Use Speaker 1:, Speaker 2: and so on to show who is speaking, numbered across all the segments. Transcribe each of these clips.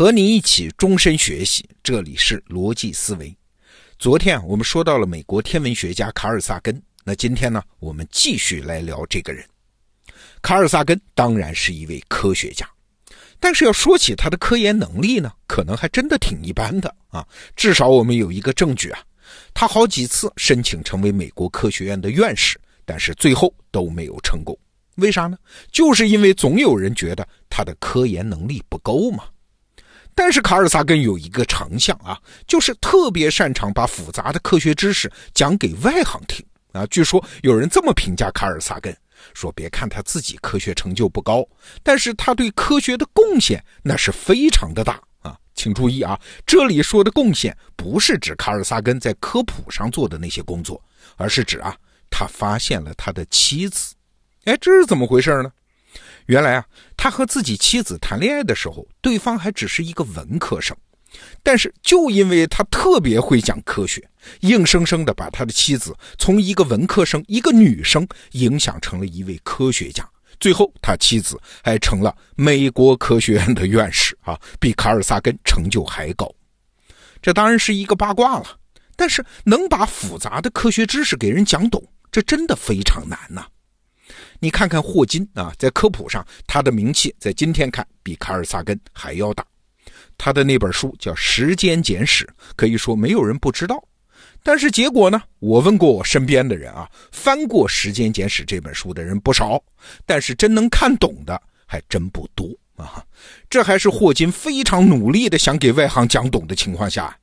Speaker 1: 和你一起终身学习，这里是逻辑思维。昨天，我们说到了美国天文学家卡尔萨根，那今天呢，我们继续来聊这个人。卡尔萨根当然是一位科学家，但是要说起他的科研能力呢，可能还真的挺一般的啊。至少我们有一个证据啊，他好几次申请成为美国科学院的院士，但是最后都没有成功。为啥呢？就是因为总有人觉得他的科研能力不够嘛。但是卡尔萨根有一个长项啊，就是特别擅长把复杂的科学知识讲给外行听啊。据说有人这么评价卡尔萨根，说别看他自己科学成就不高，但是他对科学的贡献那是非常的大啊。请注意啊，这里说的贡献不是指卡尔萨根在科普上做的那些工作，而是指啊，他发现了他的妻子。哎，这是怎么回事呢？原来啊，他和自己妻子谈恋爱的时候，对方还只是一个文科生，但是就因为他特别会讲科学，硬生生的把他的妻子从一个文科生、一个女生影响成了一位科学家。最后，他妻子还成了美国科学院的院士啊，比卡尔萨根成就还高。这当然是一个八卦了，但是能把复杂的科学知识给人讲懂，这真的非常难呐。你看看霍金啊，在科普上，他的名气在今天看比卡尔萨根还要大。他的那本书叫《时间简史》，可以说没有人不知道。但是结果呢？我问过我身边的人啊，翻过《时间简史》这本书的人不少，但是真能看懂的还真不多啊。这还是霍金非常努力的想给外行讲懂的情况下。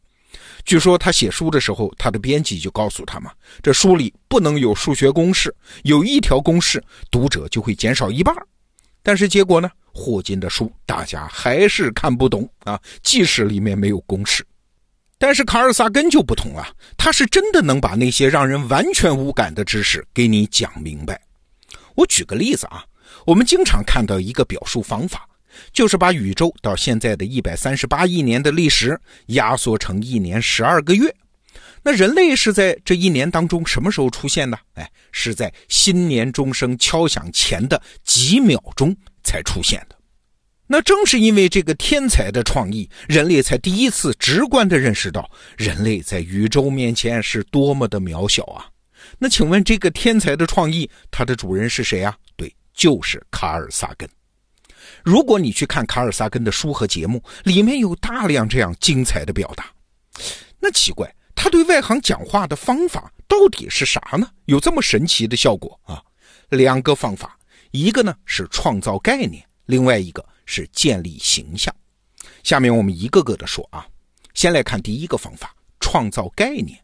Speaker 1: 据说他写书的时候，他的编辑就告诉他嘛，这书里不能有数学公式，有一条公式，读者就会减少一半。但是结果呢，霍金的书大家还是看不懂啊，即使里面没有公式。但是卡尔萨根就不同了，他是真的能把那些让人完全无感的知识给你讲明白。我举个例子啊，我们经常看到一个表述方法。就是把宇宙到现在的一百三十八亿年的历史压缩成一年十二个月，那人类是在这一年当中什么时候出现的？哎，是在新年钟声敲响前的几秒钟才出现的。那正是因为这个天才的创意，人类才第一次直观地认识到人类在宇宙面前是多么的渺小啊！那请问这个天才的创意，它的主人是谁啊？对，就是卡尔萨根。如果你去看卡尔萨根的书和节目，里面有大量这样精彩的表达，那奇怪，他对外行讲话的方法到底是啥呢？有这么神奇的效果啊？两个方法，一个呢是创造概念，另外一个是建立形象。下面我们一个个的说啊，先来看第一个方法，创造概念。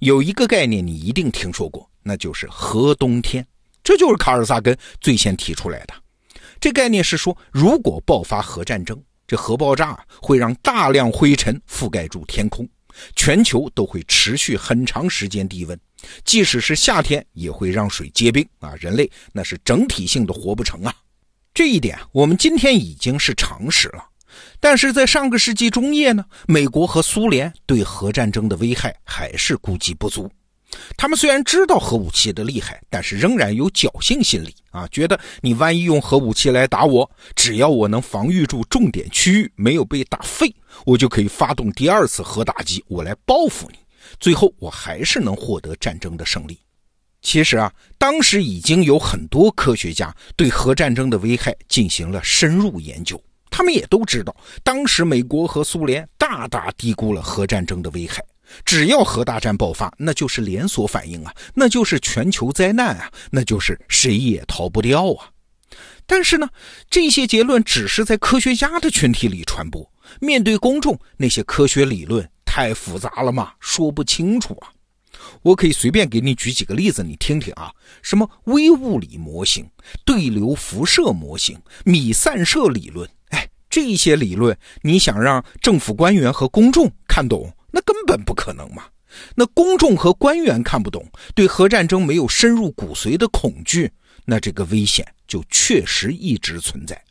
Speaker 1: 有一个概念你一定听说过，那就是河冬天，这就是卡尔萨根最先提出来的。这概念是说，如果爆发核战争，这核爆炸会让大量灰尘覆盖住天空，全球都会持续很长时间低温，即使是夏天也会让水结冰啊！人类那是整体性的活不成啊！这一点我们今天已经是常识了，但是在上个世纪中叶呢，美国和苏联对核战争的危害还是估计不足。他们虽然知道核武器的厉害，但是仍然有侥幸心理啊，觉得你万一用核武器来打我，只要我能防御住重点区域，没有被打废，我就可以发动第二次核打击，我来报复你，最后我还是能获得战争的胜利。其实啊，当时已经有很多科学家对核战争的危害进行了深入研究，他们也都知道，当时美国和苏联大大低估了核战争的危害。只要核大战爆发，那就是连锁反应啊，那就是全球灾难啊，那就是谁也逃不掉啊。但是呢，这些结论只是在科学家的群体里传播，面对公众，那些科学理论太复杂了嘛，说不清楚啊。我可以随便给你举几个例子，你听听啊，什么微物理模型、对流辐射模型、米散射理论，哎，这些理论，你想让政府官员和公众看懂？那根本不可能嘛！那公众和官员看不懂，对核战争没有深入骨髓的恐惧，那这个危险就确实一直存在。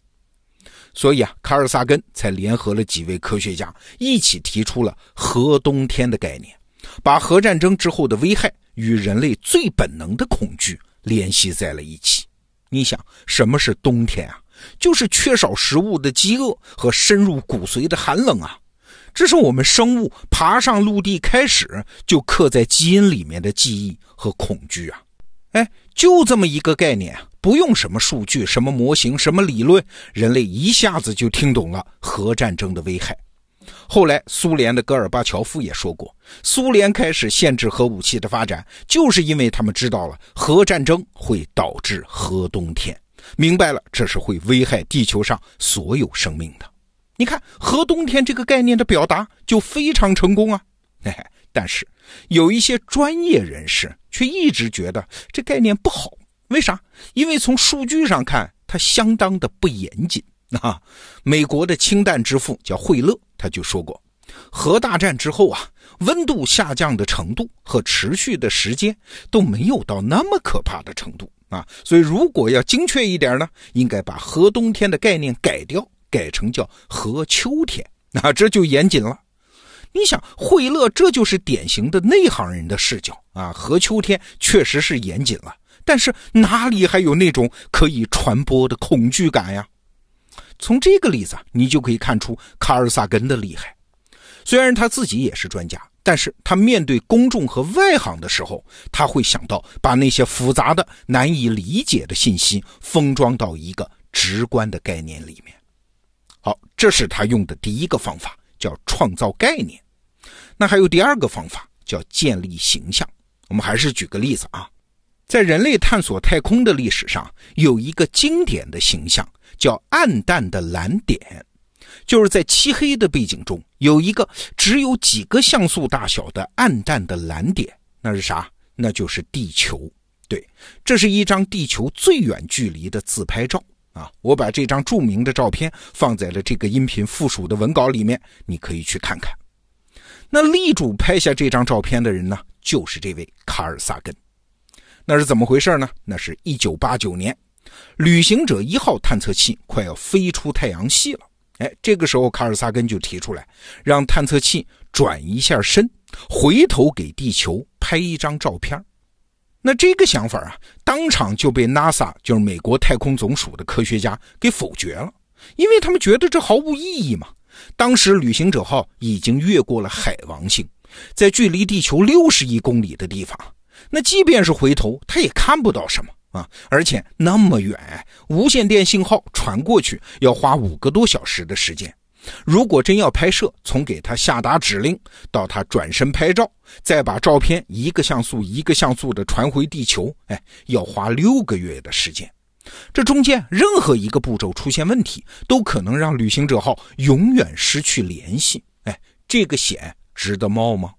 Speaker 1: 所以啊，卡尔萨根才联合了几位科学家，一起提出了“核冬天”的概念，把核战争之后的危害与人类最本能的恐惧联系在了一起。你想，什么是冬天啊？就是缺少食物的饥饿和深入骨髓的寒冷啊！这是我们生物爬上陆地开始就刻在基因里面的记忆和恐惧啊！哎，就这么一个概念，不用什么数据、什么模型、什么理论，人类一下子就听懂了核战争的危害。后来，苏联的戈尔巴乔夫也说过，苏联开始限制核武器的发展，就是因为他们知道了核战争会导致核冬天，明白了这是会危害地球上所有生命的。你看，核冬天这个概念的表达就非常成功啊！嘿嘿，但是有一些专业人士却一直觉得这概念不好，为啥？因为从数据上看，它相当的不严谨。啊，美国的氢弹之父叫惠勒，他就说过，核大战之后啊，温度下降的程度和持续的时间都没有到那么可怕的程度啊，所以如果要精确一点呢，应该把核冬天的概念改掉，改成叫何秋天，那 这就严谨了。你想，惠勒这就是典型的内行人的视角啊，何秋天确实是严谨了，但是哪里还有那种可以传播的恐惧感呀？从这个例子，你就可以看出卡尔萨根的厉害。虽然他自己也是专家，但是他面对公众和外行的时候，他会想到把那些复杂的、难以理解的信息封装到一个直观的概念里面。好，这是他用的第一个方法，叫创造概念。那还有第二个方法，叫建立形象。我们还是举个例子啊，在人类探索太空的历史上，有一个经典的形象。叫暗淡的蓝点，就是在漆黑的背景中有一个只有几个像素大小的暗淡的蓝点，那是啥？那就是地球。对，这是一张地球最远距离的自拍照啊！我把这张著名的照片放在了这个音频附属的文稿里面，你可以去看看。那力主拍下这张照片的人呢，就是这位卡尔萨根。那是怎么回事呢？那是一九八九年。旅行者一号探测器快要飞出太阳系了，哎，这个时候卡尔萨根就提出来，让探测器转一下身，回头给地球拍一张照片。那这个想法啊，当场就被 NASA，就是美国太空总署的科学家给否决了，因为他们觉得这毫无意义嘛。当时旅行者号已经越过了海王星，在距离地球六十亿公里的地方，那即便是回头，他也看不到什么。啊，而且那么远，无线电信号传过去要花五个多小时的时间。如果真要拍摄，从给他下达指令到他转身拍照，再把照片一个像素一个像素的传回地球，哎，要花六个月的时间。这中间任何一个步骤出现问题，都可能让旅行者号永远失去联系。哎，这个险值得冒吗？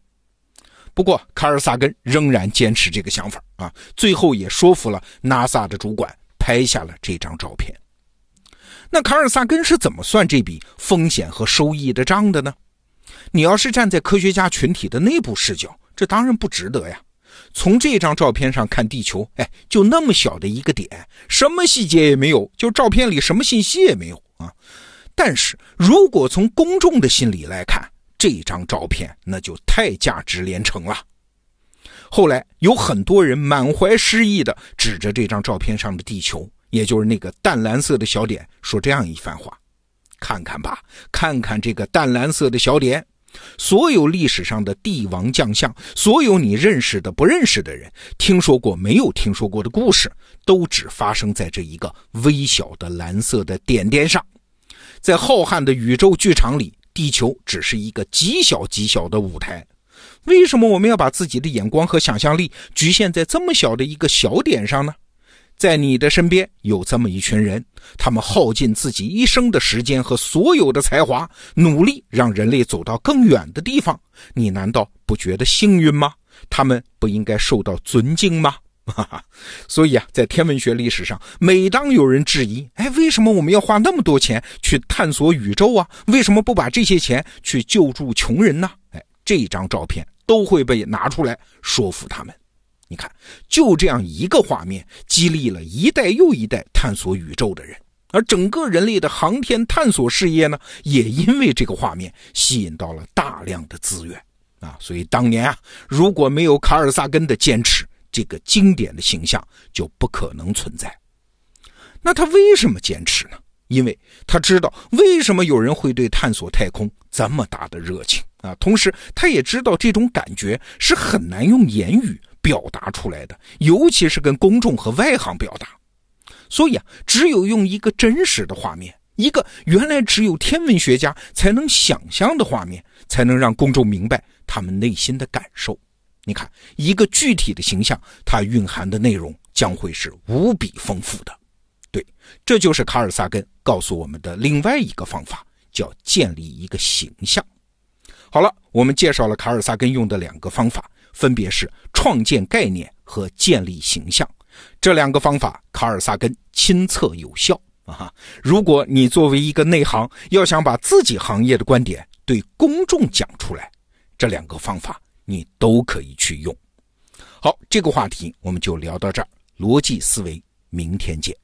Speaker 1: 不过，卡尔萨根仍然坚持这个想法啊，最后也说服了 NASA 的主管拍下了这张照片。那卡尔萨根是怎么算这笔风险和收益的账的呢？你要是站在科学家群体的内部视角，这当然不值得呀。从这张照片上看，地球，哎，就那么小的一个点，什么细节也没有，就照片里什么信息也没有啊。但是如果从公众的心理来看，这张照片那就太价值连城了。后来有很多人满怀诗意的指着这张照片上的地球，也就是那个淡蓝色的小点，说这样一番话：“看看吧，看看这个淡蓝色的小点。所有历史上的帝王将相，所有你认识的、不认识的人，听说过没有听说过的故事，都只发生在这一个微小的蓝色的点点上，在浩瀚的宇宙剧场里。”地球只是一个极小极小的舞台，为什么我们要把自己的眼光和想象力局限在这么小的一个小点上呢？在你的身边有这么一群人，他们耗尽自己一生的时间和所有的才华，努力让人类走到更远的地方，你难道不觉得幸运吗？他们不应该受到尊敬吗？哈哈，所以啊，在天文学历史上，每当有人质疑，哎，为什么我们要花那么多钱去探索宇宙啊？为什么不把这些钱去救助穷人呢？哎，这张照片都会被拿出来说服他们。你看，就这样一个画面，激励了一代又一代探索宇宙的人，而整个人类的航天探索事业呢，也因为这个画面吸引到了大量的资源啊。所以当年啊，如果没有卡尔萨根的坚持，这个经典的形象就不可能存在。那他为什么坚持呢？因为他知道为什么有人会对探索太空这么大的热情啊。同时，他也知道这种感觉是很难用言语表达出来的，尤其是跟公众和外行表达。所以啊，只有用一个真实的画面，一个原来只有天文学家才能想象的画面，才能让公众明白他们内心的感受。你看，一个具体的形象，它蕴含的内容将会是无比丰富的。对，这就是卡尔萨根告诉我们的另外一个方法，叫建立一个形象。好了，我们介绍了卡尔萨根用的两个方法，分别是创建概念和建立形象。这两个方法，卡尔萨根亲测有效啊！如果你作为一个内行，要想把自己行业的观点对公众讲出来，这两个方法你都可以去用。好，这个话题我们就聊到这儿。逻辑思维，明天见。